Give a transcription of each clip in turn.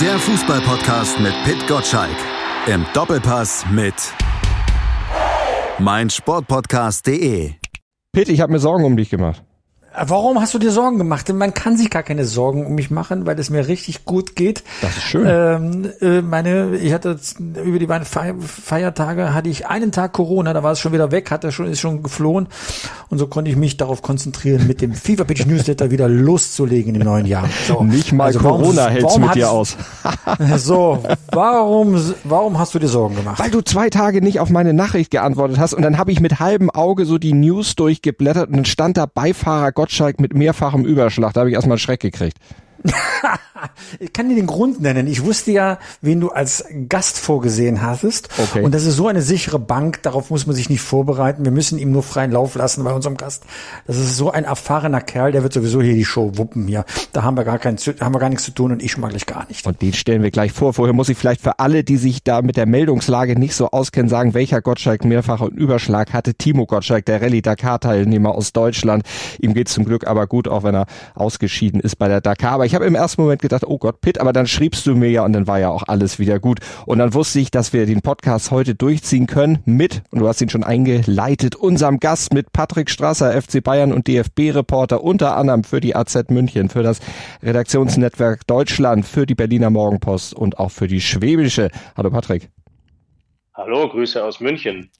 Der Fußballpodcast mit Pit Gottschalk. Im Doppelpass mit meinsportpodcast.de. Pitt, ich habe mir Sorgen um dich gemacht. Warum hast du dir Sorgen gemacht? Denn man kann sich gar keine Sorgen um mich machen, weil es mir richtig gut geht. Das ist schön. Ähm, äh, meine, ich hatte über die beiden Feiertage hatte ich einen Tag Corona, da war es schon wieder weg, hat er schon ist schon geflohen und so konnte ich mich darauf konzentrieren, mit dem FIFA Pitch Newsletter wieder loszulegen im neuen Jahr. So. Nicht mal also Corona hältst mit dir aus. so, warum warum hast du dir Sorgen gemacht? Weil du zwei Tage nicht auf meine Nachricht geantwortet hast und dann habe ich mit halbem Auge so die News durchgeblättert und dann stand da Beifahrer Gott Gottschalk mit mehrfachem Überschlag. Da habe ich erstmal einen Schreck gekriegt. ich kann dir den Grund nennen. Ich wusste ja, wen du als Gast vorgesehen hattest. Okay. Und das ist so eine sichere Bank, darauf muss man sich nicht vorbereiten. Wir müssen ihm nur freien Lauf lassen bei unserem Gast. Das ist so ein erfahrener Kerl, der wird sowieso hier die Show wuppen hier. Da haben wir gar kein, haben wir gar nichts zu tun und ich schon mal gleich gar nicht. Und den stellen wir gleich vor. Vorher muss ich vielleicht für alle, die sich da mit der Meldungslage nicht so auskennen, sagen, welcher Gottschalk mehrfachen Überschlag hatte. Timo Gottschalk, der Rallye Dakar Teilnehmer aus Deutschland. Ihm geht zum Glück aber gut, auch wenn er ausgeschieden ist bei der Dakar. Aber ich habe im ersten Moment gedacht, oh Gott, Pitt, aber dann schriebst du mir ja und dann war ja auch alles wieder gut. Und dann wusste ich, dass wir den Podcast heute durchziehen können mit, und du hast ihn schon eingeleitet, unserem Gast mit Patrick Strasser, FC Bayern und DFB-Reporter, unter anderem für die AZ München, für das Redaktionsnetzwerk Deutschland, für die Berliner Morgenpost und auch für die Schwäbische. Hallo Patrick. Hallo, Grüße aus München.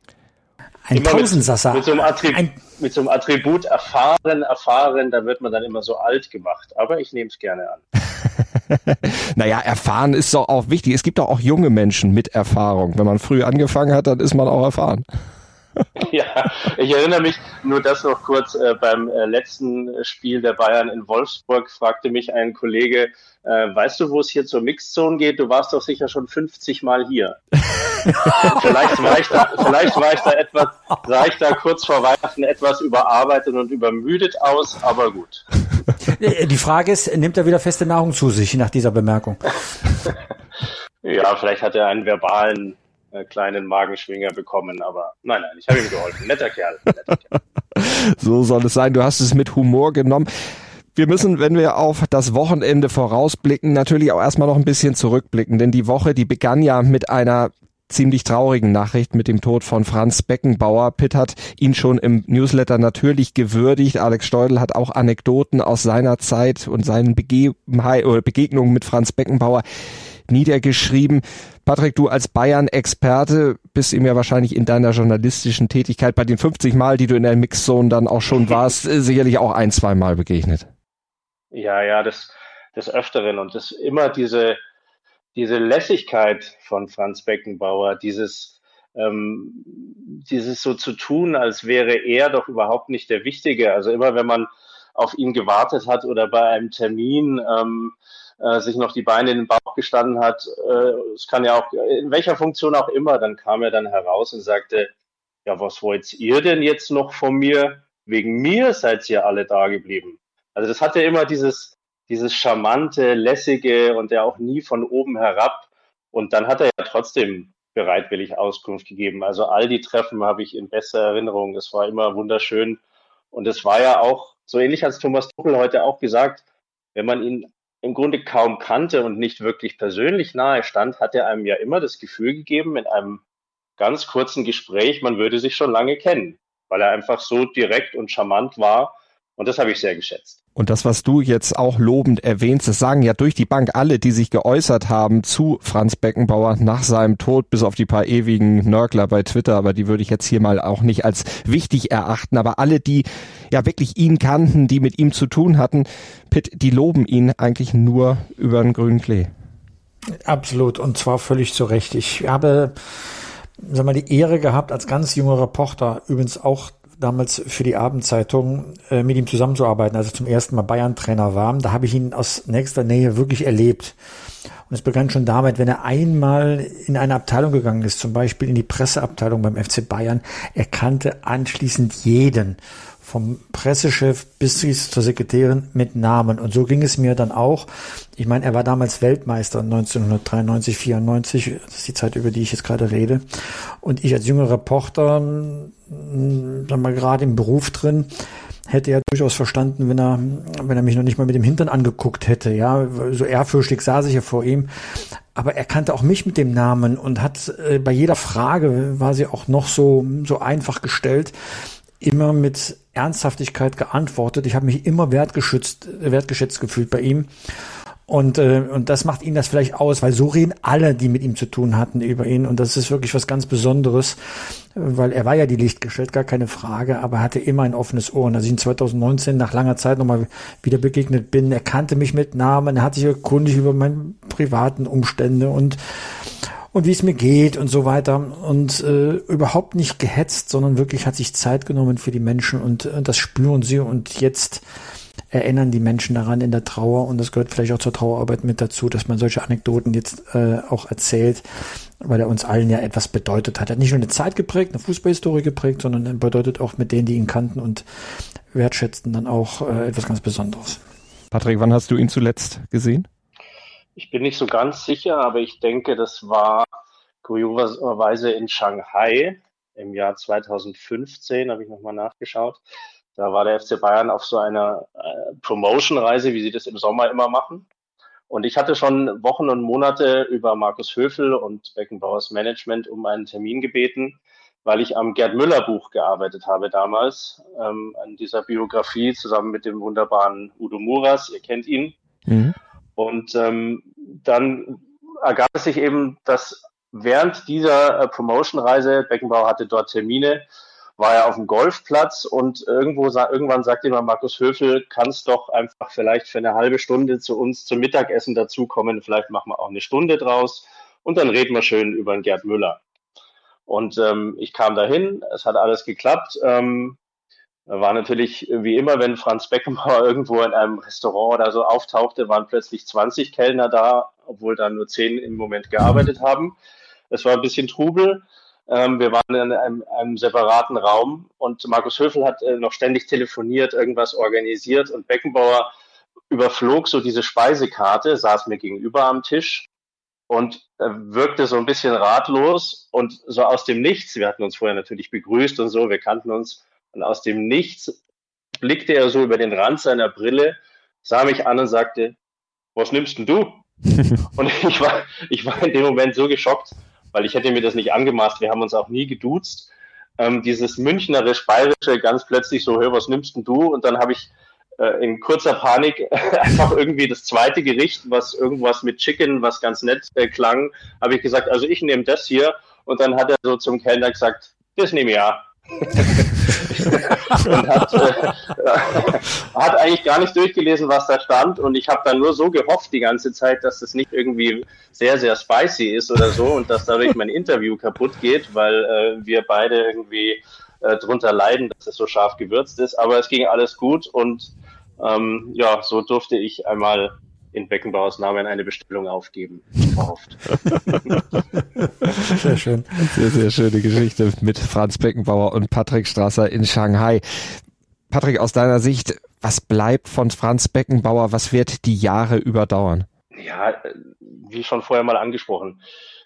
Ein Tausendsasser. Mit, mit, so einem Attribut, mit so einem Attribut erfahren, erfahren, da wird man dann immer so alt gemacht. Aber ich nehme es gerne an. naja, erfahren ist doch auch wichtig. Es gibt doch auch junge Menschen mit Erfahrung. Wenn man früh angefangen hat, dann ist man auch erfahren. ja, ich erinnere mich nur das noch kurz. Äh, beim äh, letzten Spiel der Bayern in Wolfsburg fragte mich ein Kollege, äh, weißt du, wo es hier zur Mixzone geht? Du warst doch sicher schon 50 Mal hier. vielleicht, war ich da, vielleicht war ich da etwas, sah ich da kurz vor Weihnachten etwas überarbeitet und übermüdet aus, aber gut. Äh, die Frage ist, nimmt er wieder feste Nahrung zu sich nach dieser Bemerkung? ja, vielleicht hat er einen verbalen äh, kleinen Magenschwinger bekommen, aber nein, nein, ich habe ihm geholfen. Netter Kerl. Netter Kerl. so soll es sein. Du hast es mit Humor genommen. Wir müssen, wenn wir auf das Wochenende vorausblicken, natürlich auch erstmal noch ein bisschen zurückblicken, denn die Woche, die begann ja mit einer ziemlich traurigen Nachricht mit dem Tod von Franz Beckenbauer. Pitt hat ihn schon im Newsletter natürlich gewürdigt. Alex Steudel hat auch Anekdoten aus seiner Zeit und seinen Begegnungen mit Franz Beckenbauer niedergeschrieben. Patrick, du als Bayern-Experte bist ihm ja wahrscheinlich in deiner journalistischen Tätigkeit bei den 50 Mal, die du in der Mixzone dann auch schon warst, sicherlich auch ein, zwei Mal begegnet. Ja, ja, das des Öfteren und das immer diese, diese Lässigkeit von Franz Beckenbauer, dieses, ähm, dieses so zu tun, als wäre er doch überhaupt nicht der Wichtige. Also immer wenn man auf ihn gewartet hat oder bei einem Termin, ähm, äh, sich noch die Beine in den Bauch gestanden hat, äh, es kann ja auch, in welcher Funktion auch immer, dann kam er dann heraus und sagte, ja, was wollt ihr denn jetzt noch von mir? Wegen mir seid ihr alle da geblieben. Also das hatte immer dieses, dieses charmante, lässige und der auch nie von oben herab. Und dann hat er ja trotzdem bereitwillig Auskunft gegeben. Also all die Treffen habe ich in besser Erinnerung. Das war immer wunderschön. Und es war ja auch, so ähnlich als Thomas Tuchel heute auch gesagt, wenn man ihn im Grunde kaum kannte und nicht wirklich persönlich nahe stand, hat er einem ja immer das Gefühl gegeben, in einem ganz kurzen Gespräch, man würde sich schon lange kennen, weil er einfach so direkt und charmant war. Und das habe ich sehr geschätzt. Und das, was du jetzt auch lobend erwähnst, das sagen ja durch die Bank alle, die sich geäußert haben zu Franz Beckenbauer nach seinem Tod, bis auf die paar ewigen Nörgler bei Twitter, aber die würde ich jetzt hier mal auch nicht als wichtig erachten. Aber alle, die ja wirklich ihn kannten, die mit ihm zu tun hatten, Pitt, die loben ihn eigentlich nur über den grünen Klee. Absolut, und zwar völlig zu Recht. Ich habe sag mal, die Ehre gehabt, als ganz junger Reporter, übrigens auch damals für die Abendzeitung äh, mit ihm zusammenzuarbeiten, als er zum ersten Mal Bayern-Trainer war. Da habe ich ihn aus nächster Nähe wirklich erlebt. Und es begann schon damit, wenn er einmal in eine Abteilung gegangen ist, zum Beispiel in die Presseabteilung beim FC Bayern, er kannte anschließend jeden vom Pressechef bis zur Sekretärin mit Namen. Und so ging es mir dann auch. Ich meine, er war damals Weltmeister 1993, 94, das ist die Zeit, über die ich jetzt gerade rede. Und ich als junger Reporter, sagen wir gerade im Beruf drin, hätte er durchaus verstanden, wenn er, wenn er mich noch nicht mal mit dem Hintern angeguckt hätte. Ja, so ehrfürchtig saß ich ja vor ihm. Aber er kannte auch mich mit dem Namen und hat äh, bei jeder Frage war sie auch noch so, so einfach gestellt, immer mit Ernsthaftigkeit geantwortet. Ich habe mich immer wertgeschützt, wertgeschätzt gefühlt bei ihm. Und, äh, und das macht ihn das vielleicht aus, weil so reden alle, die mit ihm zu tun hatten, über ihn. Und das ist wirklich was ganz Besonderes, weil er war ja die Lichtgestellt, gar keine Frage, aber er hatte immer ein offenes Ohr. Und als ich ihn 2019 nach langer Zeit nochmal wieder begegnet bin, er kannte mich mit Namen, er hat sich erkundigt über meine privaten Umstände und und wie es mir geht und so weiter und äh, überhaupt nicht gehetzt, sondern wirklich hat sich Zeit genommen für die Menschen und, und das spüren sie und jetzt erinnern die Menschen daran in der Trauer und das gehört vielleicht auch zur Trauerarbeit mit dazu, dass man solche Anekdoten jetzt äh, auch erzählt, weil er uns allen ja etwas bedeutet hat. Er hat nicht nur eine Zeit geprägt, eine Fußballhistorie geprägt, sondern er bedeutet auch mit denen, die ihn kannten und wertschätzten, dann auch äh, etwas ganz Besonderes. Patrick, wann hast du ihn zuletzt gesehen? Ich bin nicht so ganz sicher, aber ich denke, das war kurioserweise in Shanghai im Jahr 2015, habe ich nochmal nachgeschaut. Da war der FC Bayern auf so einer äh, Promotion-Reise, wie sie das im Sommer immer machen. Und ich hatte schon Wochen und Monate über Markus Höfel und Beckenbauers Management um einen Termin gebeten, weil ich am Gerd Müller Buch gearbeitet habe damals, ähm, an dieser Biografie zusammen mit dem wunderbaren Udo Muras, ihr kennt ihn. Mhm. Und ähm, dann ergab es sich eben, dass während dieser äh, Promotion-Reise, Beckenbauer hatte dort Termine, war er auf dem Golfplatz und irgendwo irgendwann sagte immer Markus Höfel, kannst doch einfach vielleicht für eine halbe Stunde zu uns zum Mittagessen dazukommen, vielleicht machen wir auch eine Stunde draus und dann reden wir schön über den Gerd Müller. Und ähm, ich kam dahin, es hat alles geklappt. Ähm, war natürlich wie immer, wenn Franz Beckenbauer irgendwo in einem Restaurant oder so auftauchte, waren plötzlich 20 Kellner da, obwohl da nur 10 im Moment gearbeitet haben. Es war ein bisschen Trubel. Ähm, wir waren in einem, einem, separaten Raum und Markus Höfel hat äh, noch ständig telefoniert, irgendwas organisiert und Beckenbauer überflog so diese Speisekarte, saß mir gegenüber am Tisch und äh, wirkte so ein bisschen ratlos und so aus dem Nichts, wir hatten uns vorher natürlich begrüßt und so, wir kannten uns und aus dem Nichts blickte er so über den Rand seiner Brille, sah mich an und sagte, was nimmst denn du? und ich war, ich war in dem Moment so geschockt, weil ich hätte mir das nicht angemaßt. Wir haben uns auch nie geduzt. Ähm, dieses Münchnerisch-Bayerische ganz plötzlich so, hör, was nimmst denn du? Und dann habe ich äh, in kurzer Panik einfach irgendwie das zweite Gericht, was irgendwas mit Chicken, was ganz nett äh, klang, habe ich gesagt, also ich nehme das hier. Und dann hat er so zum Kellner gesagt, das nehme ich ja. und hat, äh, hat eigentlich gar nicht durchgelesen, was da stand. Und ich habe dann nur so gehofft die ganze Zeit, dass das nicht irgendwie sehr, sehr spicy ist oder so und dass dadurch mein Interview kaputt geht, weil äh, wir beide irgendwie äh, drunter leiden, dass es so scharf gewürzt ist. Aber es ging alles gut und ähm, ja, so durfte ich einmal in Beckenbauers Namen eine Bestellung aufgeben. Verhofft. sehr schön. Sehr, sehr schöne Geschichte mit Franz Beckenbauer und Patrick Strasser in Shanghai. Patrick, aus deiner Sicht, was bleibt von Franz Beckenbauer? Was wird die Jahre überdauern? Ja, wie schon vorher mal angesprochen,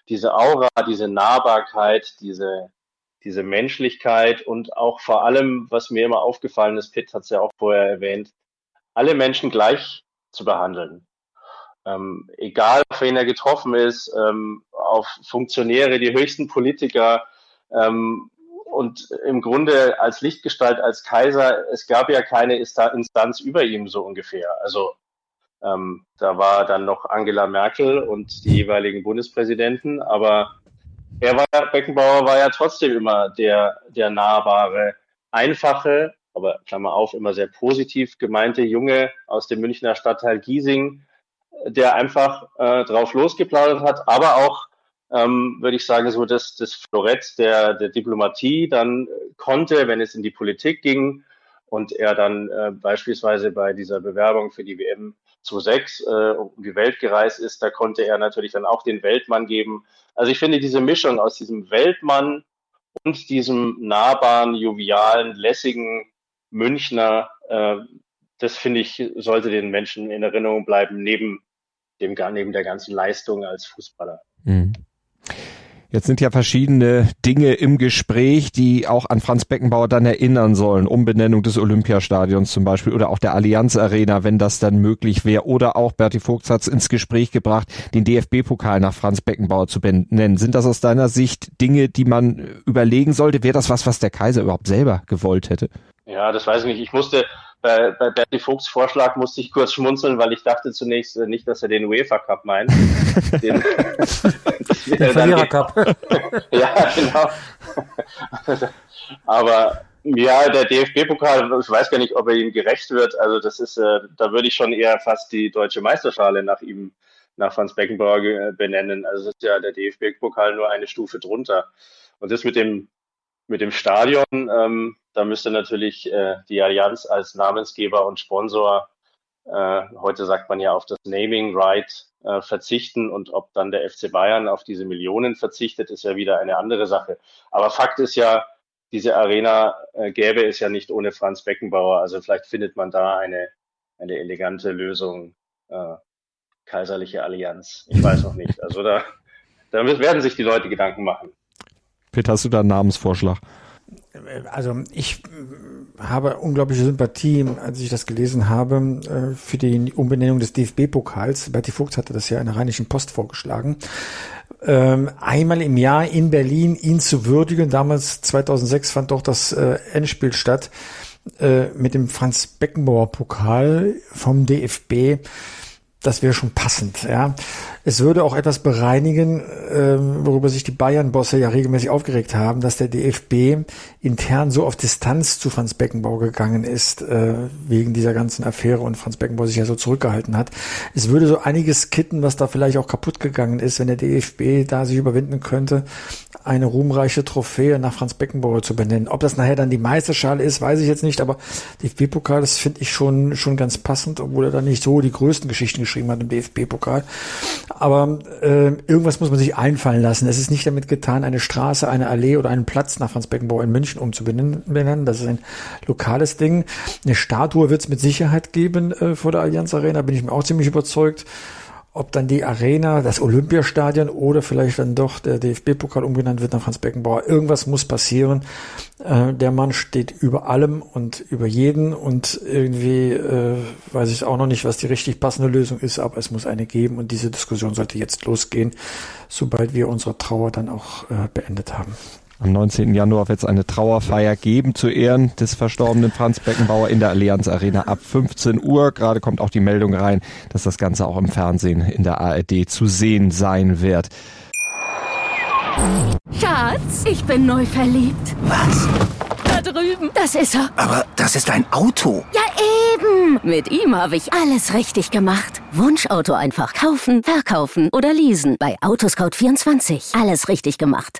diese Aura, diese Nahbarkeit, diese, diese Menschlichkeit und auch vor allem, was mir immer aufgefallen ist, Pitt hat es ja auch vorher erwähnt, alle Menschen gleich zu behandeln ähm, egal auf wen er getroffen ist, ähm, auf Funktionäre, die höchsten Politiker ähm, und im Grunde als Lichtgestalt, als Kaiser, es gab ja keine Instanz über ihm so ungefähr. Also ähm, da war dann noch Angela Merkel und die jeweiligen Bundespräsidenten, aber er war, Beckenbauer war ja trotzdem immer der, der nahbare, einfache, aber Klammer auf, immer sehr positiv gemeinte Junge aus dem Münchner Stadtteil Giesing, der einfach äh, drauf losgeplaudert hat, aber auch, ähm, würde ich sagen, so das, das Florett der, der Diplomatie dann konnte, wenn es in die Politik ging und er dann äh, beispielsweise bei dieser Bewerbung für die WM 2006 äh, um die Welt gereist ist, da konnte er natürlich dann auch den Weltmann geben. Also ich finde diese Mischung aus diesem Weltmann und diesem nahbaren, jovialen, lässigen Münchner, äh, das finde ich, sollte den Menschen in Erinnerung bleiben, neben dem neben der ganzen Leistung als Fußballer. Mhm. Jetzt sind ja verschiedene Dinge im Gespräch, die auch an Franz Beckenbauer dann erinnern sollen. Umbenennung des Olympiastadions zum Beispiel oder auch der Allianz Arena, wenn das dann möglich wäre. Oder auch Berti Vogt hat es ins Gespräch gebracht, den DFB-Pokal nach Franz Beckenbauer zu benennen. Sind das aus deiner Sicht Dinge, die man überlegen sollte? Wäre das was, was der Kaiser überhaupt selber gewollt hätte? Ja, das weiß ich nicht. Ich musste bei, bei Berti Vogts Vorschlag musste ich kurz schmunzeln, weil ich dachte zunächst äh, nicht, dass er den UEFA Cup meint. den, den Verlierer Cup. ja, genau. Aber ja, der DFB-Pokal, ich weiß gar nicht, ob er ihm gerecht wird. Also das ist, äh, da würde ich schon eher fast die deutsche Meisterschale nach ihm, nach Franz Beckenbauer äh, benennen. Also das ist ja der DFB-Pokal nur eine Stufe drunter. Und das mit dem mit dem Stadion, ähm, da müsste natürlich äh, die Allianz als Namensgeber und Sponsor, äh, heute sagt man ja auf das Naming Right, äh, verzichten und ob dann der FC Bayern auf diese Millionen verzichtet, ist ja wieder eine andere Sache. Aber Fakt ist ja, diese Arena äh, gäbe es ja nicht ohne Franz Beckenbauer. Also vielleicht findet man da eine, eine elegante Lösung, äh, kaiserliche Allianz. Ich weiß noch nicht. Also da, da werden sich die Leute Gedanken machen. Peter, hast du da einen Namensvorschlag? Also ich habe unglaubliche Sympathie, als ich das gelesen habe, äh, für die Umbenennung des DFB-Pokals. Berti Fuchs hatte das ja in der Rheinischen Post vorgeschlagen. Ähm, einmal im Jahr in Berlin ihn zu würdigen. Damals 2006 fand doch das äh, Endspiel statt äh, mit dem Franz Beckenbauer Pokal vom DFB das wäre schon passend, ja. Es würde auch etwas bereinigen, ähm, worüber sich die Bayern-Bosse ja regelmäßig aufgeregt haben, dass der DFB intern so auf Distanz zu Franz Beckenbauer gegangen ist, äh, wegen dieser ganzen Affäre und Franz Beckenbauer sich ja so zurückgehalten hat. Es würde so einiges kitten, was da vielleicht auch kaputt gegangen ist, wenn der DFB da sich überwinden könnte, eine ruhmreiche Trophäe nach Franz Beckenbauer zu benennen. Ob das nachher dann die Meisterschale ist, weiß ich jetzt nicht, aber DFB-Pokal, das finde ich schon, schon ganz passend, obwohl er da nicht so die größten Geschichten geschrieben hat im DFB-Pokal. Aber äh, irgendwas muss man sich einfallen lassen. Es ist nicht damit getan, eine Straße, eine Allee oder einen Platz nach Franz Beckenbauer in München umzubenennen. Das ist ein lokales Ding. Eine Statue wird es mit Sicherheit geben äh, vor der Allianz Arena, bin ich mir auch ziemlich überzeugt ob dann die Arena, das Olympiastadion oder vielleicht dann doch der DFB-Pokal umgenannt wird nach Franz Beckenbauer. Irgendwas muss passieren. Äh, der Mann steht über allem und über jeden und irgendwie äh, weiß ich auch noch nicht, was die richtig passende Lösung ist, aber es muss eine geben und diese Diskussion sollte jetzt losgehen, sobald wir unsere Trauer dann auch äh, beendet haben. Am 19. Januar wird es eine Trauerfeier geben zu Ehren des verstorbenen Franz Beckenbauer in der Allianz Arena ab 15 Uhr. Gerade kommt auch die Meldung rein, dass das Ganze auch im Fernsehen in der ARD zu sehen sein wird. Schatz, ich bin neu verliebt. Was? Da drüben. Das ist er. Aber das ist ein Auto. Ja, eben. Mit ihm habe ich alles richtig gemacht. Wunschauto einfach kaufen, verkaufen oder leasen. Bei Autoscout24. Alles richtig gemacht.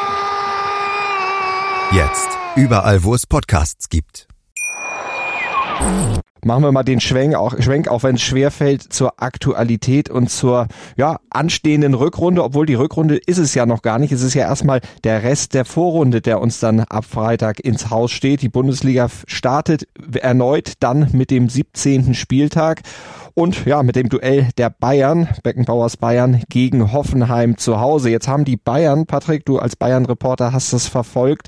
Jetzt. Überall, wo es Podcasts gibt. Machen wir mal den Schwenk, auch, Schwenk, auch wenn es schwerfällt, zur Aktualität und zur ja, anstehenden Rückrunde, obwohl die Rückrunde ist es ja noch gar nicht. Es ist ja erstmal der Rest der Vorrunde, der uns dann ab Freitag ins Haus steht. Die Bundesliga startet erneut dann mit dem 17. Spieltag. Und ja, mit dem Duell der Bayern, Beckenbauers Bayern gegen Hoffenheim zu Hause. Jetzt haben die Bayern, Patrick, du als Bayern-Reporter hast das verfolgt,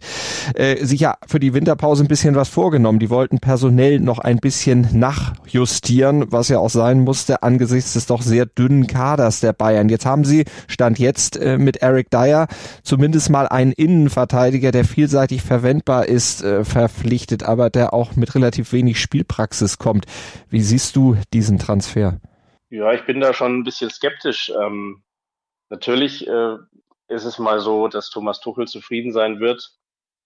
äh, sich ja für die Winterpause ein bisschen was vorgenommen. Die wollten personell noch ein bisschen nachjustieren, was ja auch sein musste angesichts des doch sehr dünnen Kaders der Bayern. Jetzt haben sie, stand jetzt äh, mit Eric Dyer, zumindest mal einen Innenverteidiger, der vielseitig verwendbar ist, äh, verpflichtet, aber der auch mit relativ wenig Spielpraxis kommt. Wie siehst du diesen Transfer? Transfer? Ja, ich bin da schon ein bisschen skeptisch. Ähm, natürlich äh, ist es mal so, dass Thomas Tuchel zufrieden sein wird,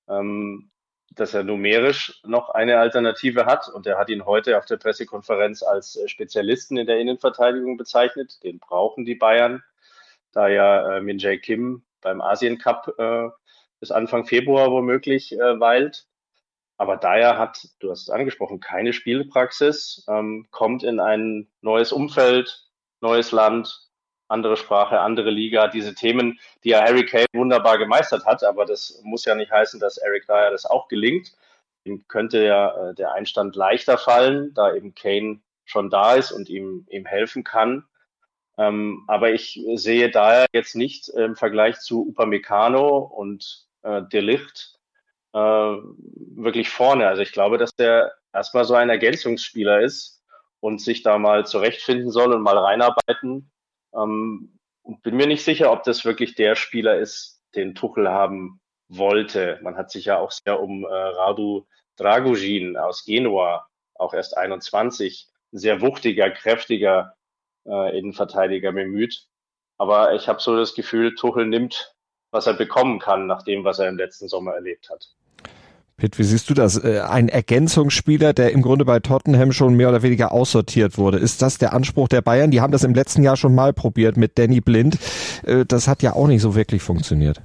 ähm, dass er numerisch noch eine Alternative hat. Und er hat ihn heute auf der Pressekonferenz als äh, Spezialisten in der Innenverteidigung bezeichnet. Den brauchen die Bayern, da ja äh, Min Jae Kim beim Asien Cup äh, bis Anfang Februar womöglich äh, weilt. Aber Dyer hat, du hast es angesprochen, keine Spielpraxis, ähm, kommt in ein neues Umfeld, neues Land, andere Sprache, andere Liga, diese Themen, die ja Harry Kane wunderbar gemeistert hat, aber das muss ja nicht heißen, dass Eric Dyer das auch gelingt. Ihm könnte ja äh, der Einstand leichter fallen, da eben Kane schon da ist und ihm, ihm helfen kann. Ähm, aber ich sehe daher jetzt nicht im Vergleich zu Upamecano und äh, Delicht äh, wirklich vorne. Also ich glaube, dass der erstmal so ein Ergänzungsspieler ist und sich da mal zurechtfinden soll und mal reinarbeiten. Ähm, bin mir nicht sicher, ob das wirklich der Spieler ist, den Tuchel haben wollte. Man hat sich ja auch sehr um äh, Radu Dragujin aus Genua, auch erst 21, sehr wuchtiger, kräftiger äh, Innenverteidiger bemüht. Aber ich habe so das Gefühl, Tuchel nimmt, was er bekommen kann, nach dem, was er im letzten Sommer erlebt hat. Pitt, wie siehst du das? Äh, ein Ergänzungsspieler, der im Grunde bei Tottenham schon mehr oder weniger aussortiert wurde. Ist das der Anspruch der Bayern? Die haben das im letzten Jahr schon mal probiert mit Danny Blind. Äh, das hat ja auch nicht so wirklich funktioniert.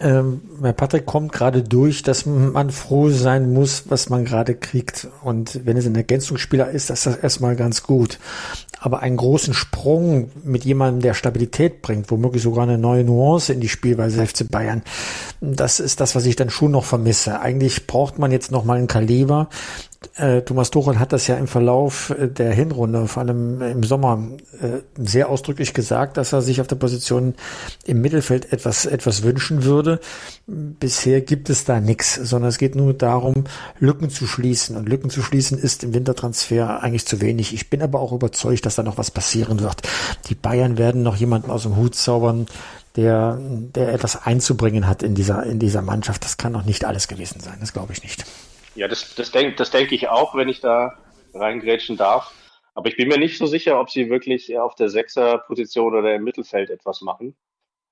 Ähm, Patrick kommt gerade durch, dass man froh sein muss, was man gerade kriegt. Und wenn es ein Ergänzungsspieler ist, ist das erstmal ganz gut. Aber einen großen Sprung mit jemandem, der Stabilität bringt, womöglich sogar eine neue Nuance in die Spielweise FC Bayern, das ist das, was ich dann schon noch vermisse. Eigentlich braucht man jetzt noch mal einen Kaliber, äh, Thomas Tuchel hat das ja im Verlauf äh, der Hinrunde, vor allem im Sommer, äh, sehr ausdrücklich gesagt, dass er sich auf der Position im Mittelfeld etwas, etwas wünschen würde. Bisher gibt es da nichts, sondern es geht nur darum, Lücken zu schließen. Und Lücken zu schließen ist im Wintertransfer eigentlich zu wenig. Ich bin aber auch überzeugt, dass da noch was passieren wird. Die Bayern werden noch jemanden aus dem Hut zaubern, der, der etwas einzubringen hat in dieser, in dieser Mannschaft. Das kann noch nicht alles gewesen sein. Das glaube ich nicht. Ja, das, das denke das denk ich auch, wenn ich da reingrätschen darf. Aber ich bin mir nicht so sicher, ob sie wirklich auf der Sechser-Position oder im Mittelfeld etwas machen.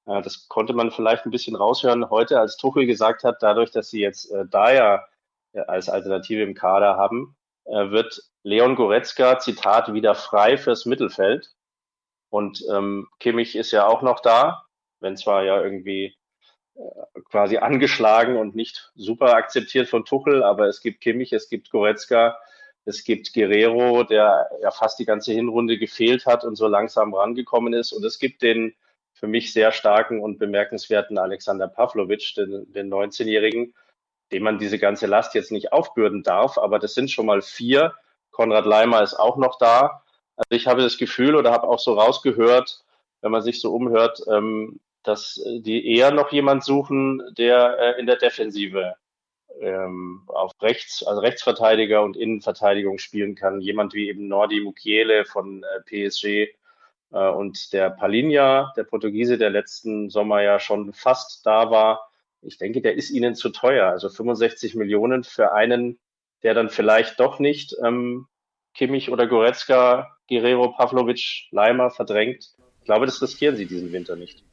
Äh, das konnte man vielleicht ein bisschen raushören heute, als Tuchel gesagt hat, dadurch, dass sie jetzt äh, Dyer äh, als Alternative im Kader haben, äh, wird Leon Goretzka, Zitat, wieder frei fürs Mittelfeld. Und ähm, Kimmich ist ja auch noch da, wenn zwar ja irgendwie quasi angeschlagen und nicht super akzeptiert von Tuchel, aber es gibt Kimmich, es gibt Goretzka, es gibt Guerrero, der ja fast die ganze Hinrunde gefehlt hat und so langsam rangekommen ist. Und es gibt den für mich sehr starken und bemerkenswerten Alexander Pavlovic, den, den 19-Jährigen, dem man diese ganze Last jetzt nicht aufbürden darf. Aber das sind schon mal vier. Konrad Leimer ist auch noch da. Also ich habe das Gefühl oder habe auch so rausgehört, wenn man sich so umhört, ähm, dass äh, die eher noch jemand suchen, der äh, in der Defensive ähm, auf rechts, also Rechtsverteidiger und Innenverteidigung spielen kann. Jemand wie eben Nordi Mukiele von äh, PSG äh, und der Palinha, der Portugiese, der letzten Sommer ja schon fast da war. Ich denke, der ist ihnen zu teuer. Also 65 Millionen für einen, der dann vielleicht doch nicht ähm, Kimmich oder Goretzka, Guerrero, Pavlovic, Leimer verdrängt. Ich glaube, das riskieren sie diesen Winter nicht.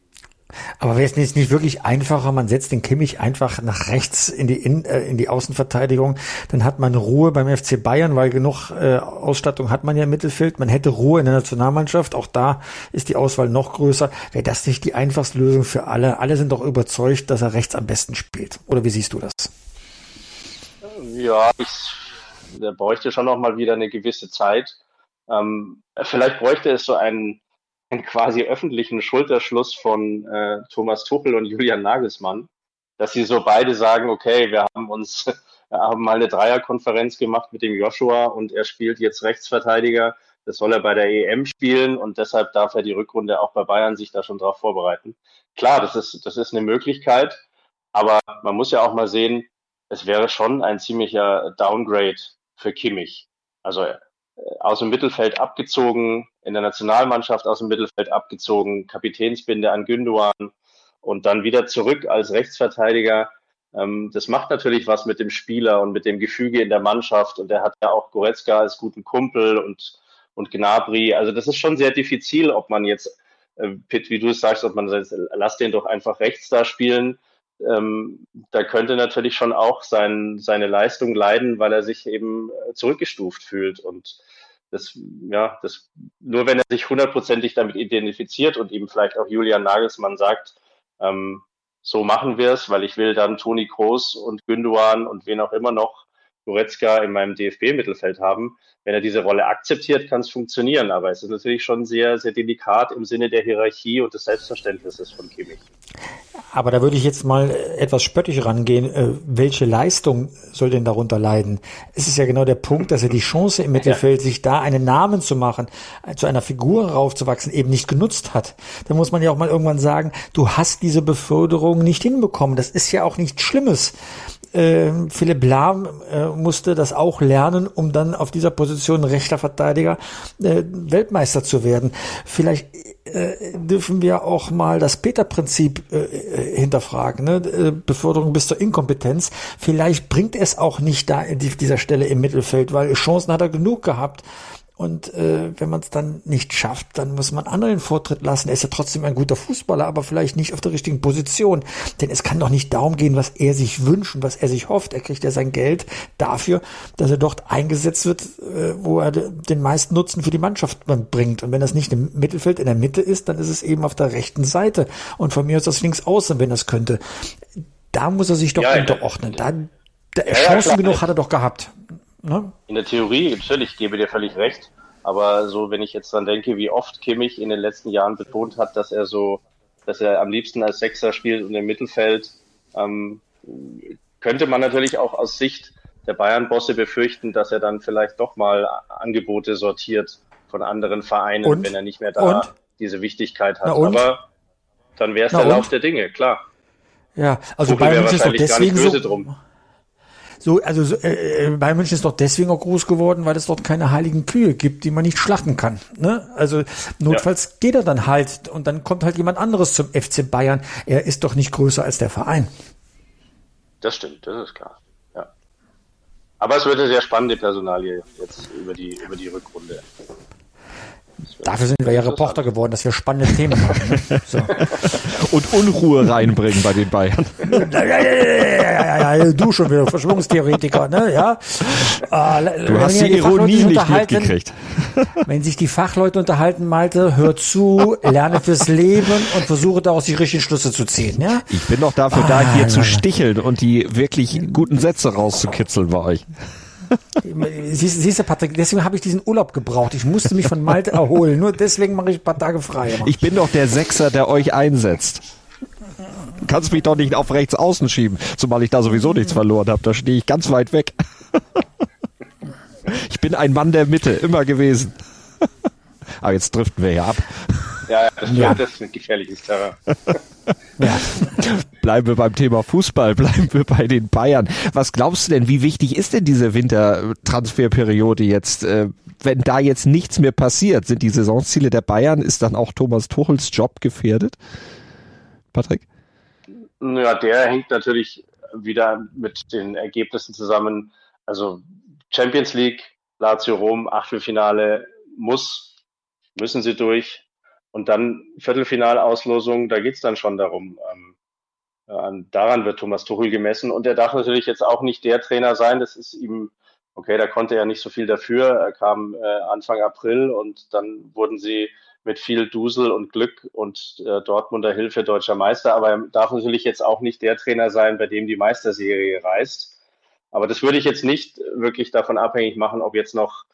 Aber wäre es nicht, wirklich einfacher, man setzt den Kimmich einfach nach rechts in die, in, äh, in die Außenverteidigung, dann hat man Ruhe beim FC Bayern, weil genug äh, Ausstattung hat man ja im Mittelfeld, man hätte Ruhe in der Nationalmannschaft, auch da ist die Auswahl noch größer. Wäre das nicht die einfachste Lösung für alle? Alle sind doch überzeugt, dass er rechts am besten spielt. Oder wie siehst du das? Ja, ich, der bräuchte schon noch mal wieder eine gewisse Zeit. Ähm, vielleicht bräuchte es so einen einen quasi öffentlichen Schulterschluss von äh, Thomas Tuchel und Julian Nagelsmann, dass sie so beide sagen, okay, wir haben uns wir haben mal eine Dreierkonferenz gemacht mit dem Joshua und er spielt jetzt Rechtsverteidiger. Das soll er bei der EM spielen und deshalb darf er die Rückrunde auch bei Bayern sich da schon drauf vorbereiten. Klar, das ist, das ist eine Möglichkeit, aber man muss ja auch mal sehen, es wäre schon ein ziemlicher Downgrade für Kimmich. Also aus dem Mittelfeld abgezogen, in der Nationalmannschaft aus dem Mittelfeld abgezogen, Kapitänsbinde an Günduan und dann wieder zurück als Rechtsverteidiger. Ähm, das macht natürlich was mit dem Spieler und mit dem Gefüge in der Mannschaft. Und er hat ja auch Goretzka als guten Kumpel und, und Gnabry. Also das ist schon sehr diffizil, ob man jetzt, äh, Pitt, wie du es sagst, ob man sagt, lass den doch einfach rechts da spielen. Ähm, da könnte natürlich schon auch sein, seine Leistung leiden, weil er sich eben äh, zurückgestuft fühlt. Und das, ja, das, nur wenn er sich hundertprozentig damit identifiziert und ihm vielleicht auch Julian Nagelsmann sagt, ähm, so machen wir es, weil ich will dann Toni Kroos und Günduan und wen auch immer noch Goretzka in meinem DFB-Mittelfeld haben. Wenn er diese Rolle akzeptiert, kann es funktionieren. Aber es ist natürlich schon sehr, sehr delikat im Sinne der Hierarchie und des Selbstverständnisses von Kimmich. Aber da würde ich jetzt mal etwas spöttisch rangehen. Äh, welche Leistung soll denn darunter leiden? Es ist ja genau der Punkt, dass er die Chance im Mittelfeld, ja. sich da einen Namen zu machen, äh, zu einer Figur raufzuwachsen, eben nicht genutzt hat. Da muss man ja auch mal irgendwann sagen, du hast diese Beförderung nicht hinbekommen. Das ist ja auch nichts Schlimmes äh, Philipp Lahm äh, musste das auch lernen, um dann auf dieser Position rechter Verteidiger äh, Weltmeister zu werden. Vielleicht äh, dürfen wir auch mal das Peter-Prinzip äh, äh hinterfragen, ne? Beförderung bis zur Inkompetenz. Vielleicht bringt es auch nicht da in dieser Stelle im Mittelfeld, weil Chancen hat er genug gehabt. Und äh, wenn man es dann nicht schafft, dann muss man anderen Vortritt lassen. Er ist ja trotzdem ein guter Fußballer, aber vielleicht nicht auf der richtigen Position. Denn es kann doch nicht darum gehen, was er sich wünscht und was er sich hofft. Er kriegt ja sein Geld dafür, dass er dort eingesetzt wird, äh, wo er den meisten Nutzen für die Mannschaft bringt. Und wenn das nicht im Mittelfeld in der Mitte ist, dann ist es eben auf der rechten Seite. Und von mir ist das links außen, wenn das könnte. Da muss er sich doch ja, unterordnen. Da, da ja, Chancen ja, genug hat er doch gehabt. Ne? In der Theorie, natürlich, gebe dir völlig recht. Aber so, wenn ich jetzt dann denke, wie oft Kimmich in den letzten Jahren betont hat, dass er so, dass er am liebsten als Sechser spielt und im Mittelfeld, ähm, könnte man natürlich auch aus Sicht der Bayern-Bosse befürchten, dass er dann vielleicht doch mal Angebote sortiert von anderen Vereinen, und? wenn er nicht mehr da und? diese Wichtigkeit hat. Aber dann wäre es der Lauf der Dinge, klar. Ja, also Bayern ist doch deswegen so, drum. So, also so, äh, äh, Bayern München ist doch deswegen auch groß geworden, weil es dort keine heiligen Kühe gibt, die man nicht schlachten kann. Ne? Also notfalls ja. geht er dann halt und dann kommt halt jemand anderes zum FC Bayern. Er ist doch nicht größer als der Verein. Das stimmt, das ist klar. Ja. Aber es wird eine sehr spannende Personalie jetzt über die, über die Rückrunde. Dafür sind wir ja Reporter geworden, dass wir spannende Themen haben. Ne? So. Und Unruhe reinbringen bei den Bayern. Ja, ja, ja, ja, du schon wieder, Verschwörungstheoretiker, ne? Ja. Äh, du hast die, die Ironie nicht mitgekriegt. Wenn sich die Fachleute unterhalten, Malte, hör zu, lerne fürs Leben und versuche daraus die richtigen Schlüsse zu ziehen, ja? Ich bin doch dafür ah, da, hier zu sticheln und die wirklich guten Sätze rauszukitzeln bei euch. Siehst, siehst du, Patrick, deswegen habe ich diesen Urlaub gebraucht. Ich musste mich von Malte erholen. Nur deswegen mache ich ein paar Tage frei. Ich bin doch der Sechser, der euch einsetzt. Du kannst mich doch nicht auf rechts außen schieben, zumal ich da sowieso nichts verloren habe. Da stehe ich ganz weit weg. Ich bin ein Mann der Mitte, immer gewesen. Aber jetzt driften wir ja ab. Ja, das, ja. das ist ein gefährliches Terrain. Ja. Bleiben wir beim Thema Fußball, bleiben wir bei den Bayern. Was glaubst du denn, wie wichtig ist denn diese Wintertransferperiode jetzt? Äh, wenn da jetzt nichts mehr passiert, sind die Saisonziele der Bayern, ist dann auch Thomas Tuchels Job gefährdet? Patrick? Ja, der hängt natürlich wieder mit den Ergebnissen zusammen. Also Champions League, Lazio Rom, Achtelfinale muss, müssen sie durch. Und dann Viertelfinalauslosung, da geht's dann schon darum. Ähm, äh, daran wird Thomas Tuchel gemessen. Und er darf natürlich jetzt auch nicht der Trainer sein. Das ist ihm, okay, da konnte er nicht so viel dafür. Er kam äh, Anfang April und dann wurden sie mit viel Dusel und Glück und äh, Dortmunder Hilfe deutscher Meister. Aber er darf natürlich jetzt auch nicht der Trainer sein, bei dem die Meisterserie reist. Aber das würde ich jetzt nicht wirklich davon abhängig machen, ob jetzt noch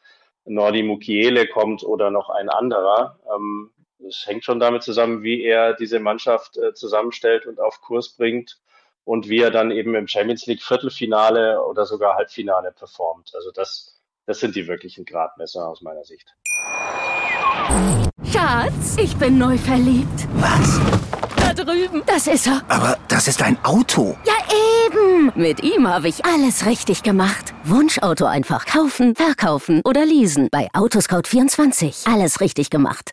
Nordi Mukiele kommt oder noch ein anderer. Ähm, es hängt schon damit zusammen, wie er diese Mannschaft äh, zusammenstellt und auf Kurs bringt und wie er dann eben im Champions League Viertelfinale oder sogar Halbfinale performt. Also das, das sind die wirklichen Gradmesser aus meiner Sicht. Schatz, ich bin neu verliebt. Was? Da drüben. Das ist er. Aber das ist ein Auto. Ja, eben. Mit ihm habe ich alles richtig gemacht. Wunschauto einfach kaufen, verkaufen oder leasen. Bei Autoscout24. Alles richtig gemacht.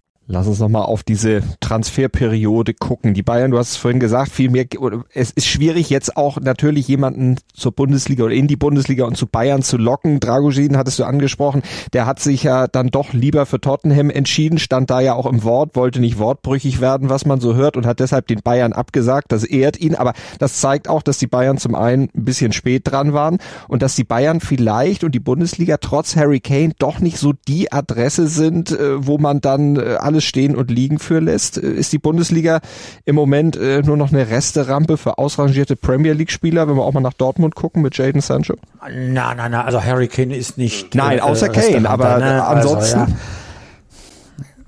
Lass uns nochmal auf diese Transferperiode gucken. Die Bayern, du hast es vorhin gesagt, viel mehr, es ist schwierig jetzt auch natürlich jemanden zur Bundesliga oder in die Bundesliga und zu Bayern zu locken. Dragostin hattest du angesprochen, der hat sich ja dann doch lieber für Tottenham entschieden, stand da ja auch im Wort, wollte nicht wortbrüchig werden, was man so hört und hat deshalb den Bayern abgesagt. Das ehrt ihn, aber das zeigt auch, dass die Bayern zum einen ein bisschen spät dran waren und dass die Bayern vielleicht und die Bundesliga trotz Harry Kane doch nicht so die Adresse sind, äh, wo man dann äh, alles alles stehen und liegen für lässt. Äh, ist die Bundesliga im Moment äh, nur noch eine Resterampe für ausrangierte Premier League Spieler, wenn wir auch mal nach Dortmund gucken mit Jaden Sancho? Nein, nein, nein, also Harry Kane ist nicht. Nein, äh, außer Kane, aber ne? ansonsten. Also, ja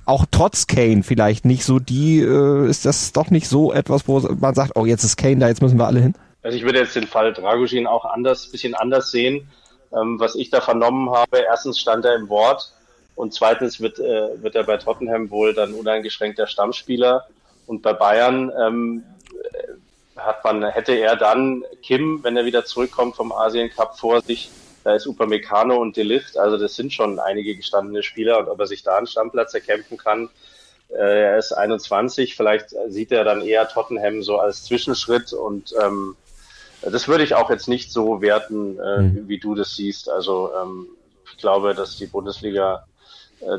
auch trotz Kane vielleicht nicht so die, äh, ist das doch nicht so etwas, wo man sagt, oh, jetzt ist Kane da, jetzt müssen wir alle hin? Also ich würde jetzt den Fall Dragoshin auch anders, bisschen anders sehen. Ähm, was ich da vernommen habe, erstens stand er im Wort, und zweitens wird, äh, wird er bei Tottenham wohl dann uneingeschränkter Stammspieler. Und bei Bayern ähm, hat man, hätte er dann Kim, wenn er wieder zurückkommt vom Asien Cup vor sich, da ist Upamecano und Delicht, also das sind schon einige gestandene Spieler und ob er sich da einen Stammplatz erkämpfen kann, äh, er ist 21, vielleicht sieht er dann eher Tottenham so als Zwischenschritt und ähm, das würde ich auch jetzt nicht so werten, äh, mhm. wie du das siehst. Also ähm, ich glaube, dass die Bundesliga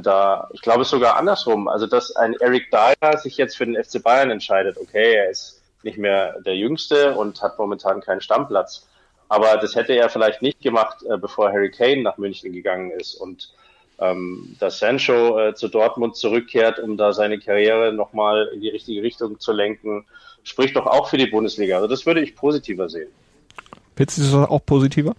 da, ich glaube es sogar andersrum, also dass ein Eric Dyer sich jetzt für den FC Bayern entscheidet, okay, er ist nicht mehr der Jüngste und hat momentan keinen Stammplatz. Aber das hätte er vielleicht nicht gemacht, äh, bevor Harry Kane nach München gegangen ist und ähm, dass Sancho äh, zu Dortmund zurückkehrt, um da seine Karriere nochmal in die richtige Richtung zu lenken, spricht doch auch für die Bundesliga. Also das würde ich positiver sehen. Findest du das auch positiver?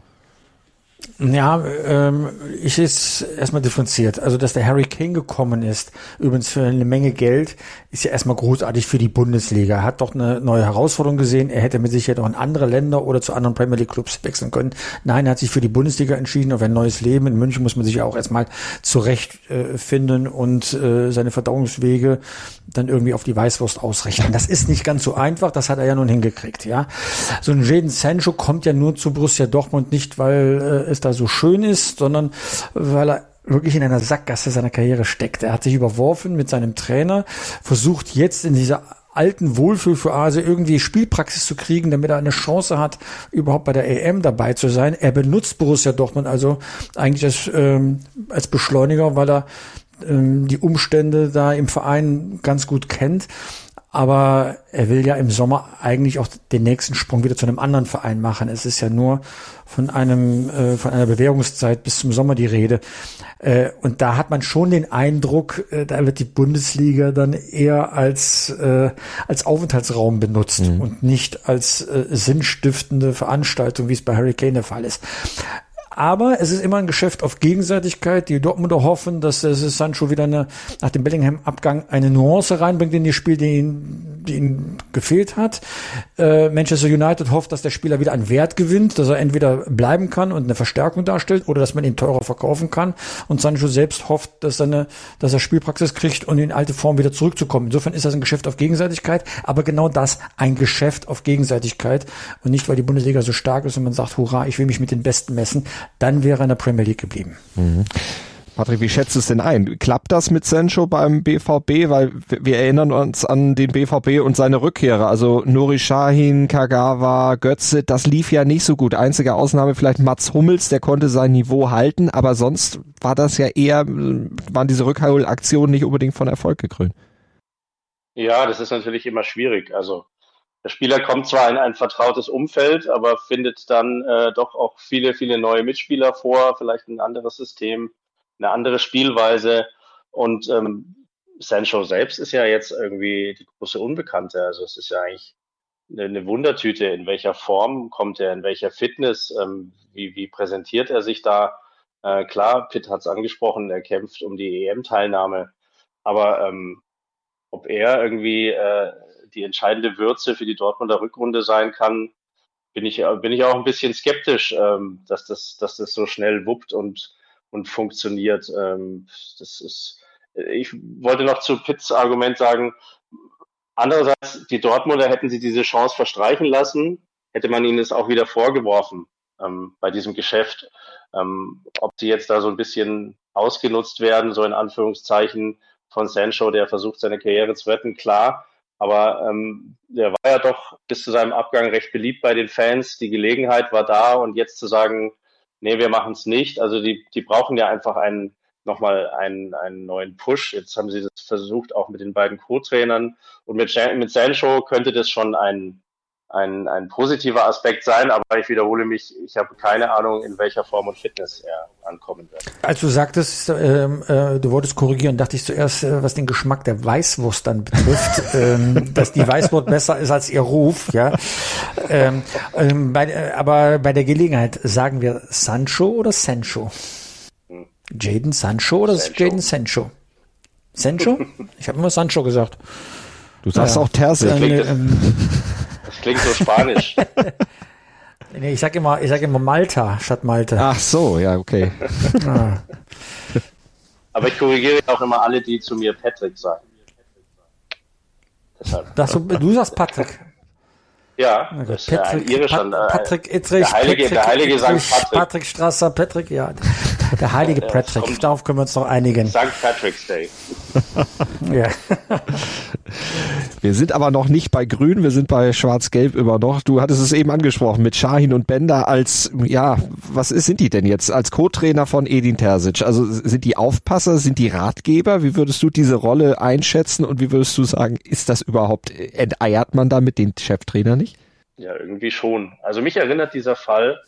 Ja, ähm, ich ist erstmal differenziert. Also, dass der Harry Kane gekommen ist, übrigens für eine Menge Geld, ist ja erstmal großartig für die Bundesliga. Er hat doch eine neue Herausforderung gesehen. Er hätte mit Sicherheit auch in andere Länder oder zu anderen Premier League Clubs wechseln können. Nein, er hat sich für die Bundesliga entschieden, auf ein neues Leben. In München muss man sich ja auch erstmal zurechtfinden äh, und äh, seine Verdauungswege dann irgendwie auf die Weißwurst ausrichten. Das ist nicht ganz so einfach. Das hat er ja nun hingekriegt, ja. So ein Jaden Sancho kommt ja nur zu Borussia Dortmund nicht, weil äh, es da so schön ist, sondern weil er wirklich in einer Sackgasse seiner Karriere steckt. Er hat sich überworfen mit seinem Trainer, versucht jetzt in dieser alten Wohlfühl für Wohlfühlphase irgendwie Spielpraxis zu kriegen, damit er eine Chance hat, überhaupt bei der EM dabei zu sein. Er benutzt Borussia Dortmund also eigentlich als, ähm, als Beschleuniger, weil er ähm, die Umstände da im Verein ganz gut kennt aber er will ja im Sommer eigentlich auch den nächsten Sprung wieder zu einem anderen Verein machen. Es ist ja nur von einem äh, von einer Bewährungszeit bis zum Sommer die Rede. Äh, und da hat man schon den Eindruck, äh, da wird die Bundesliga dann eher als äh, als Aufenthaltsraum benutzt mhm. und nicht als äh, sinnstiftende Veranstaltung, wie es bei Hurricane der Fall ist. Aber es ist immer ein Geschäft auf Gegenseitigkeit. Die Dortmunder hoffen, dass es Sancho wieder eine, nach dem Bellingham-Abgang eine Nuance reinbringt in die Spiel, die ihn, die ihn gefehlt hat. Äh, Manchester United hofft, dass der Spieler wieder an Wert gewinnt, dass er entweder bleiben kann und eine Verstärkung darstellt oder dass man ihn teurer verkaufen kann. Und Sancho selbst hofft, dass, seine, dass er Spielpraxis kriegt und in alte Form wieder zurückzukommen. Insofern ist das ein Geschäft auf Gegenseitigkeit, aber genau das ein Geschäft auf Gegenseitigkeit und nicht, weil die Bundesliga so stark ist und man sagt, hurra, ich will mich mit den Besten messen dann wäre er in der Premier League geblieben. Mhm. Patrick, wie schätzt du es denn ein? Klappt das mit Sancho beim BVB? Weil wir erinnern uns an den BVB und seine Rückkehrer. Also Nuri Sahin, Kagawa, Götze, das lief ja nicht so gut. Einzige Ausnahme vielleicht Mats Hummels, der konnte sein Niveau halten, aber sonst war das ja eher, waren diese Rückholaktionen nicht unbedingt von Erfolg gekrönt. Ja, das ist natürlich immer schwierig. Also der Spieler kommt zwar in ein vertrautes Umfeld, aber findet dann äh, doch auch viele, viele neue Mitspieler vor, vielleicht ein anderes System, eine andere Spielweise. Und ähm, Sancho selbst ist ja jetzt irgendwie die große Unbekannte. Also es ist ja eigentlich eine, eine Wundertüte, in welcher Form kommt er, in welcher Fitness, ähm, wie, wie präsentiert er sich da. Äh, klar, Pitt hat es angesprochen, er kämpft um die EM-Teilnahme. Aber ähm, ob er irgendwie äh, die entscheidende Würze für die Dortmunder Rückrunde sein kann, bin ich, bin ich auch ein bisschen skeptisch, ähm, dass, das, dass das so schnell wuppt und, und funktioniert. Ähm, das ist, ich wollte noch zu Pitts Argument sagen, andererseits, die Dortmunder hätten sie diese Chance verstreichen lassen, hätte man ihnen es auch wieder vorgeworfen ähm, bei diesem Geschäft. Ähm, ob sie jetzt da so ein bisschen ausgenutzt werden, so in Anführungszeichen, von Sancho, der versucht, seine Karriere zu retten, klar. Aber ähm, der war ja doch bis zu seinem Abgang recht beliebt bei den Fans. Die Gelegenheit war da und jetzt zu sagen, nee, wir machen es nicht. Also die, die brauchen ja einfach einen nochmal einen, einen neuen Push. Jetzt haben sie das versucht, auch mit den beiden Co-Trainern. Und mit, mit Sancho könnte das schon ein, ein, ein positiver Aspekt sein, aber ich wiederhole mich, ich habe keine Ahnung, in welcher Form und Fitness er ankommen wird. Als du sagtest, ähm, äh, du wolltest korrigieren, dachte ich zuerst, äh, was den Geschmack der Weißwurst dann betrifft, ähm, dass die Weißwurst besser ist als ihr Ruf, ja. Ähm, ähm, bei, äh, aber bei der Gelegenheit sagen wir Sancho oder Sancho? Hm. Jaden Sancho oder Sancho. Jaden Sancho? Sancho? Ich habe immer Sancho gesagt. Du sagst ja. auch Terzic. Ähm, das klingt so spanisch. nee, ich sag immer, ich sag immer Malta statt Malte. Ach so, ja, okay. ah. Aber ich korrigiere auch immer alle, die zu mir Patrick sagen. Deshalb. Das, du sagst Patrick. Ja, das ist Patrick, ja irischer, Pat, Patrick Ittrich, der Heilige, Patrick, der Heilige Ittrich, Patrick. Patrick Strasser, Patrick, ja. Der heilige Patrick, darauf können wir uns noch einigen. St. Patrick's Day. ja. Wir sind aber noch nicht bei Grün, wir sind bei Schwarz-Gelb immer noch. Du hattest es eben angesprochen mit Shahin und Bender als, ja, was ist, sind die denn jetzt? Als Co-Trainer von Edin Terzic. Also sind die Aufpasser, sind die Ratgeber? Wie würdest du diese Rolle einschätzen und wie würdest du sagen, ist das überhaupt, enteiert man da mit den Cheftrainer nicht? Ja, irgendwie schon. Also mich erinnert dieser Fall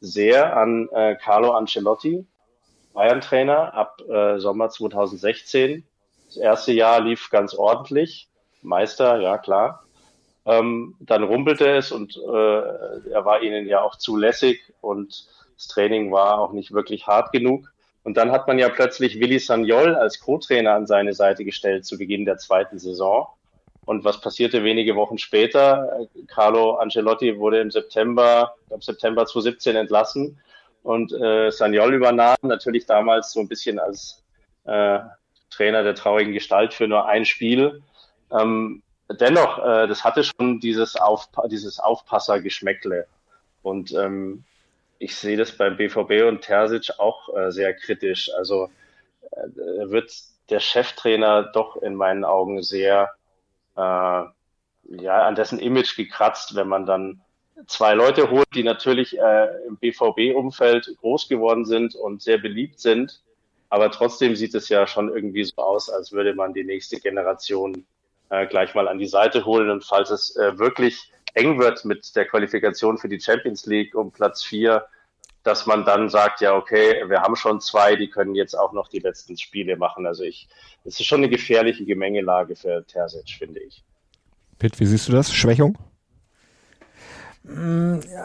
sehr an äh, Carlo Ancelotti, Bayern-Trainer ab äh, Sommer 2016. Das erste Jahr lief ganz ordentlich. Meister, ja klar. Ähm, dann rumpelte es und äh, er war ihnen ja auch zulässig und das Training war auch nicht wirklich hart genug. Und dann hat man ja plötzlich Willi Sagnol als Co-Trainer an seine Seite gestellt zu Beginn der zweiten Saison. Und was passierte wenige Wochen später? Carlo Ancelotti wurde im September, im September 2017 entlassen und äh, Sanyol übernahm, natürlich damals so ein bisschen als äh, Trainer der traurigen Gestalt für nur ein Spiel. Ähm, dennoch, äh, das hatte schon dieses, Auf, dieses Aufpasser-Geschmäckle. Und ähm, ich sehe das beim BVB und Terzic auch äh, sehr kritisch. Also äh, wird der Cheftrainer doch in meinen Augen sehr äh, ja, an dessen Image gekratzt, wenn man dann zwei Leute holt, die natürlich äh, im BVB-Umfeld groß geworden sind und sehr beliebt sind. Aber trotzdem sieht es ja schon irgendwie so aus, als würde man die nächste Generation äh, gleich mal an die Seite holen. Und falls es äh, wirklich eng wird mit der Qualifikation für die Champions League um Platz vier, dass man dann sagt, ja, okay, wir haben schon zwei, die können jetzt auch noch die letzten Spiele machen. Also ich, es ist schon eine gefährliche Gemengelage für Terzic, finde ich. Pitt, wie siehst du das? Schwächung?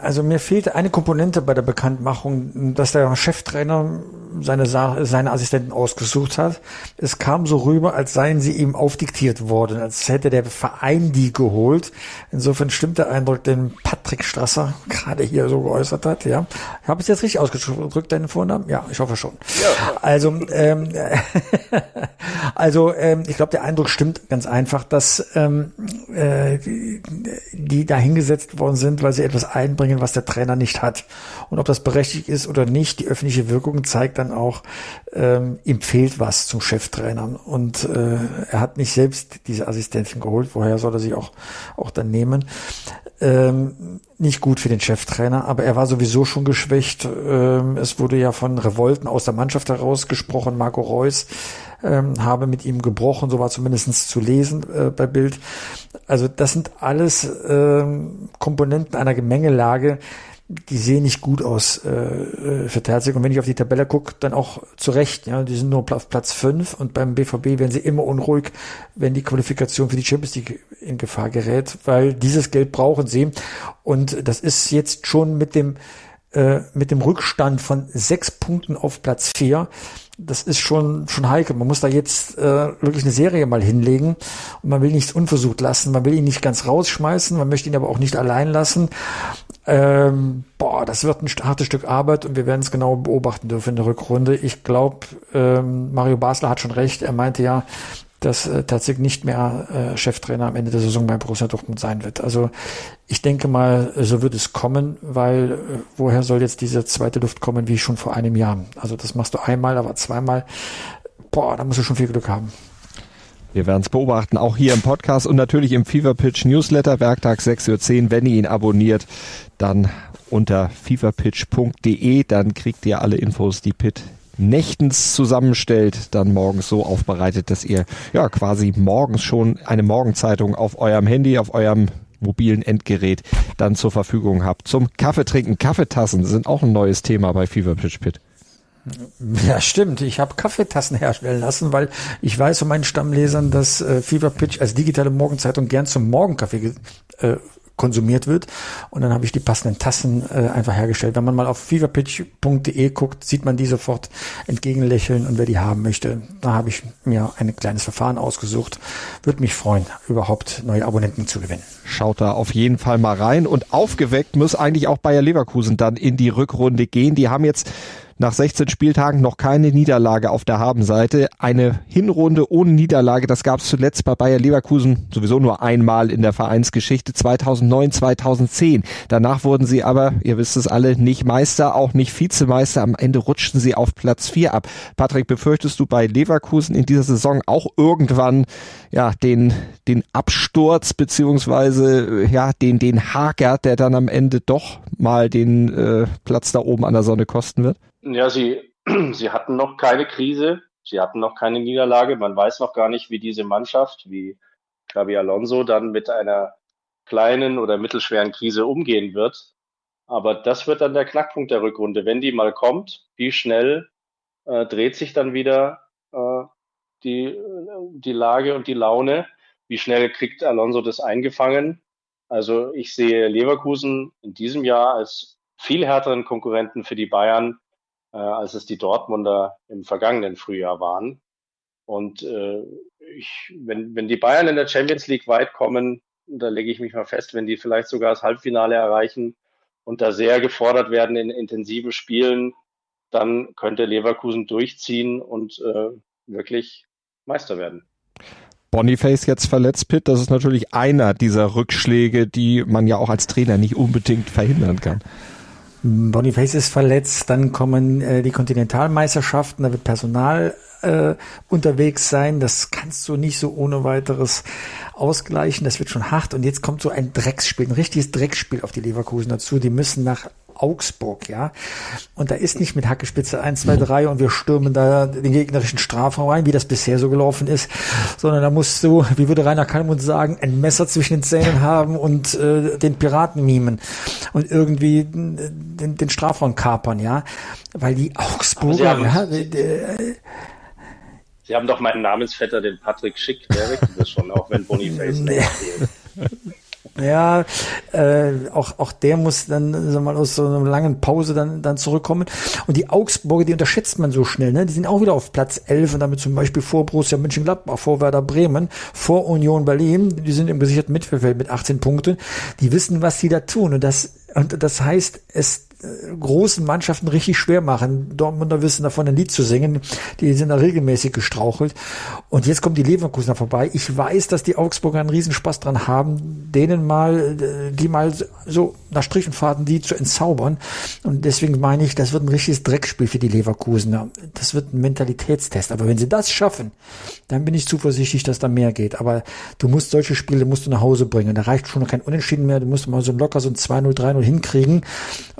Also mir fehlte eine Komponente bei der Bekanntmachung, dass der Cheftrainer seine, seine Assistenten ausgesucht hat. Es kam so rüber, als seien sie ihm aufdiktiert worden, als hätte der Verein die geholt. Insofern stimmt der Eindruck, den Patrick Strasser gerade hier so geäußert hat. Ja, habe ich jetzt richtig ausgedrückt, deinen Vornamen? Ja, ich hoffe schon. Ja. Also, ähm, also ähm, ich glaube, der Eindruck stimmt ganz einfach, dass ähm, äh, die, die da hingesetzt worden sind, weil sie etwas einbringen, was der Trainer nicht hat. Und ob das berechtigt ist oder nicht, die öffentliche Wirkung zeigt dann auch, ähm, ihm fehlt was zum Cheftrainer. Und äh, er hat nicht selbst diese Assistentin geholt. Woher soll er sie auch, auch dann nehmen? Ähm, nicht gut für den Cheftrainer, aber er war sowieso schon geschwächt. Ähm, es wurde ja von Revolten aus der Mannschaft heraus gesprochen. Marco Reus ähm, habe mit ihm gebrochen, so war zumindest zu lesen äh, bei Bild. Also das sind alles ähm, Komponenten einer Gemengelage, die sehen nicht gut aus äh, äh für Terzig. Und wenn ich auf die Tabelle gucke, dann auch zu Recht. Ja, die sind nur auf Platz 5 und beim BVB werden sie immer unruhig, wenn die Qualifikation für die Champions League in Gefahr gerät, weil dieses Geld brauchen sie. Und das ist jetzt schon mit dem äh, mit dem Rückstand von sechs Punkten auf Platz 4 das ist schon, schon heikel. Man muss da jetzt äh, wirklich eine Serie mal hinlegen und man will nichts unversucht lassen. Man will ihn nicht ganz rausschmeißen, man möchte ihn aber auch nicht allein lassen. Ähm, boah, das wird ein hartes Stück Arbeit und wir werden es genau beobachten dürfen in der Rückrunde. Ich glaube, ähm, Mario Basler hat schon recht. Er meinte ja, dass äh, tatsächlich nicht mehr äh, Cheftrainer am Ende der Saison bei Borussia Dortmund sein wird. Also ich denke mal, so wird es kommen, weil äh, woher soll jetzt diese zweite Luft kommen, wie schon vor einem Jahr? Also das machst du einmal, aber zweimal, boah, da musst du schon viel Glück haben. Wir werden es beobachten, auch hier im Podcast und natürlich im Fever Pitch Newsletter, Werktag 6.10 Uhr. Wenn ihr ihn abonniert, dann unter feverpitch.de, dann kriegt ihr alle Infos, die Pitt nächtens zusammenstellt, dann morgens so aufbereitet, dass ihr ja quasi morgens schon eine Morgenzeitung auf eurem Handy, auf eurem mobilen Endgerät dann zur Verfügung habt. Zum Kaffeetrinken, Kaffeetassen sind auch ein neues Thema bei Fever Pitch Pit. Ja, stimmt. Ich habe Kaffeetassen herstellen lassen, weil ich weiß von meinen Stammlesern, dass äh, Fever Pitch als digitale Morgenzeitung gern zum Morgenkaffee äh, konsumiert wird. Und dann habe ich die passenden Tassen äh, einfach hergestellt. Wenn man mal auf feverpitch.de guckt, sieht man die sofort entgegenlächeln. Und wer die haben möchte, da habe ich mir ein kleines Verfahren ausgesucht. Würde mich freuen, überhaupt neue Abonnenten zu gewinnen. Schaut da auf jeden Fall mal rein. Und aufgeweckt muss eigentlich auch Bayer Leverkusen dann in die Rückrunde gehen. Die haben jetzt nach 16 Spieltagen noch keine Niederlage auf der Habenseite. Eine Hinrunde ohne Niederlage, das gab es zuletzt bei Bayer Leverkusen sowieso nur einmal in der Vereinsgeschichte 2009, 2010. Danach wurden sie aber, ihr wisst es alle, nicht Meister, auch nicht Vizemeister. Am Ende rutschten sie auf Platz 4 ab. Patrick, befürchtest du bei Leverkusen in dieser Saison auch irgendwann ja den den Absturz beziehungsweise ja den den Hager, der dann am Ende doch mal den äh, Platz da oben an der Sonne kosten wird? Ja, sie, sie hatten noch keine Krise, sie hatten noch keine Niederlage. Man weiß noch gar nicht, wie diese Mannschaft, wie Gabi Alonso dann mit einer kleinen oder mittelschweren Krise umgehen wird. Aber das wird dann der Knackpunkt der Rückrunde. Wenn die mal kommt, wie schnell äh, dreht sich dann wieder äh, die, die Lage und die Laune? Wie schnell kriegt Alonso das eingefangen? Also ich sehe Leverkusen in diesem Jahr als viel härteren Konkurrenten für die Bayern äh, als es die Dortmunder im vergangenen Frühjahr waren. Und äh, ich, wenn, wenn die Bayern in der Champions League weit kommen, da lege ich mich mal fest, wenn die vielleicht sogar das Halbfinale erreichen und da sehr gefordert werden in intensiven Spielen, dann könnte Leverkusen durchziehen und äh, wirklich Meister werden. Boniface jetzt verletzt, Pitt, das ist natürlich einer dieser Rückschläge, die man ja auch als Trainer nicht unbedingt verhindern kann. Boniface ist verletzt, dann kommen äh, die Kontinentalmeisterschaften, da wird Personal äh, unterwegs sein. Das kannst du nicht so ohne weiteres ausgleichen. Das wird schon hart. Und jetzt kommt so ein Drecksspiel, ein richtiges Drecksspiel auf die Leverkusen dazu. Die müssen nach Augsburg, ja. Und da ist nicht mit Hackespitze 1, 2, 3 und wir stürmen da den gegnerischen Strafraum rein, wie das bisher so gelaufen ist, sondern da musst du, wie würde Rainer Kallmund sagen, ein Messer zwischen den Zähnen haben und äh, den Piraten mimen und irgendwie den, den Strafraum kapern, ja. Weil die Augsburger, ja, äh, Sie haben doch meinen Namensvetter, den Patrick Schick, der wechselt das schon, auch wenn Boniface nee. Ja, äh, auch, auch der muss dann sag mal, aus so einer langen Pause dann, dann zurückkommen. Und die Augsburger, die unterschätzt man so schnell. Ne? Die sind auch wieder auf Platz 11 und damit zum Beispiel vor Borussia Mönchengladbach, vor Werder Bremen, vor Union Berlin. Die sind im gesicherten Mittelfeld mit 18 Punkten. Die wissen, was sie da tun. Und das, und das heißt, es großen Mannschaften richtig schwer machen. Dortmunder wissen davon ein Lied zu singen. Die sind da regelmäßig gestrauchelt. Und jetzt kommt die Leverkusener vorbei. Ich weiß, dass die Augsburger einen Riesenspaß dran haben, denen mal, die mal so nach Strichenfahrten die zu entzaubern. Und deswegen meine ich, das wird ein richtiges Dreckspiel für die Leverkusener. Das wird ein Mentalitätstest. Aber wenn sie das schaffen, dann bin ich zuversichtlich, dass da mehr geht. Aber du musst solche Spiele musst du nach Hause bringen. Da reicht schon kein Unentschieden mehr. Du musst mal so locker so ein 2-0, 3-0 hinkriegen.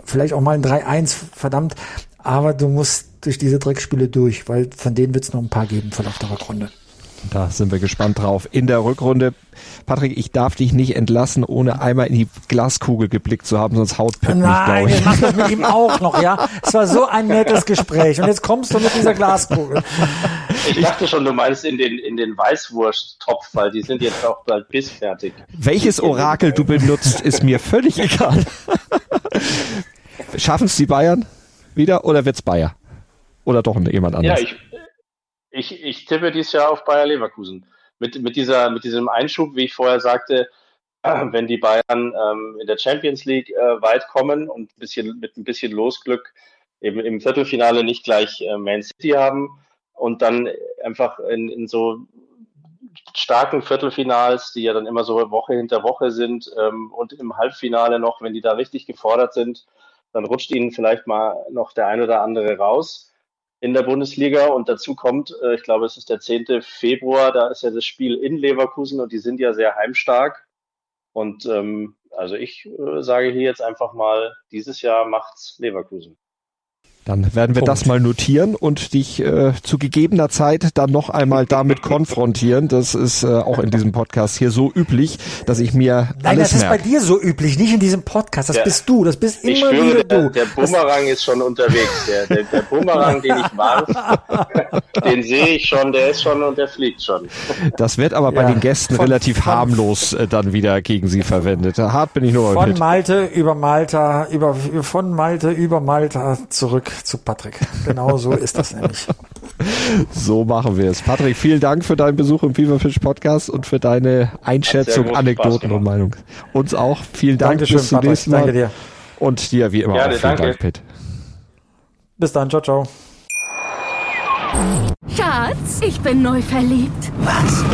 Vielleicht auch mal ein 3-1, verdammt. Aber du musst durch diese Dreckspiele durch, weil von denen wird es noch ein paar geben von der Rückrunde. Da sind wir gespannt drauf. In der Rückrunde, Patrick, ich darf dich nicht entlassen, ohne einmal in die Glaskugel geblickt zu haben, sonst haut Pep Nein, mich, ich. mach das mit ihm auch noch, ja. Es war so ein nettes Gespräch und jetzt kommst du mit dieser Glaskugel. Ich dachte schon, du meinst in den, in den Weißwursttopf, weil die sind jetzt auch bald bissfertig. Welches Orakel du benutzt, ist mir völlig egal. Schaffen es die Bayern wieder oder wird's Bayer? Oder doch jemand anderes? Ja, ich, ich, ich tippe dieses Jahr auf Bayer Leverkusen. Mit, mit, dieser, mit diesem Einschub, wie ich vorher sagte, wenn die Bayern ähm, in der Champions League äh, weit kommen und ein bisschen, mit ein bisschen Losglück eben im Viertelfinale nicht gleich äh, Man City haben und dann einfach in, in so starken Viertelfinals, die ja dann immer so Woche hinter Woche sind ähm, und im Halbfinale noch, wenn die da richtig gefordert sind, dann rutscht ihnen vielleicht mal noch der ein oder andere raus. in der Bundesliga. Und dazu kommt, äh, ich glaube, es ist der 10. Februar, da ist ja das Spiel in Leverkusen und die sind ja sehr heimstark. Und ähm, also ich äh, sage hier jetzt einfach mal, dieses Jahr macht's Leverkusen. Dann werden wir Punkt. das mal notieren und dich äh, zu gegebener Zeit dann noch einmal damit konfrontieren. Das ist äh, auch in diesem Podcast hier so üblich, dass ich mir Nein, alles das ist bei merke. dir so üblich, nicht in diesem Podcast. Das Ja. bist du, das bist Ich immer schwöre, wieder der, du. der Bumerang ist schon unterwegs. Der, der, der Bumerang, den ich warf, den sehe ich schon, der ist schon und der fliegt schon. Das wird aber bei Ja, den Gästen von- relativ von- harmlos äh, dann wieder gegen sie verwendet. Hart bin ich nur Von mit. Malte über Malta, über, von Malte über Malta zurück zu Patrick. Genau so ist das nämlich. So machen wir es. Patrick, vielen Dank für deinen Besuch im Feverfish Podcast und für deine Einschätzung, Anekdoten und Meinung. Uns auch. Vielen Dank. Dankeschön, Bis zum Patrick. nächsten Mal. Danke dir. Und dir wie immer Gerne, auch vielen danke. Dank, Pitt. Bis dann, ciao, ciao. Schatz, ich bin neu verliebt. Was?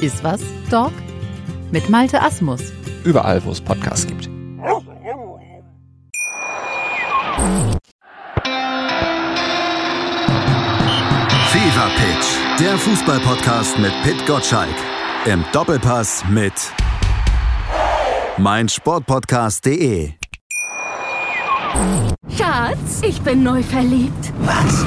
Ist was, Dog? Mit Malte Asmus. Überall, wo es Podcasts gibt. Fever Pitch, der Fußballpodcast mit Pit Gottschalk. Im Doppelpass mit meinsportpodcast.de. Schatz, ich bin neu verliebt. Was?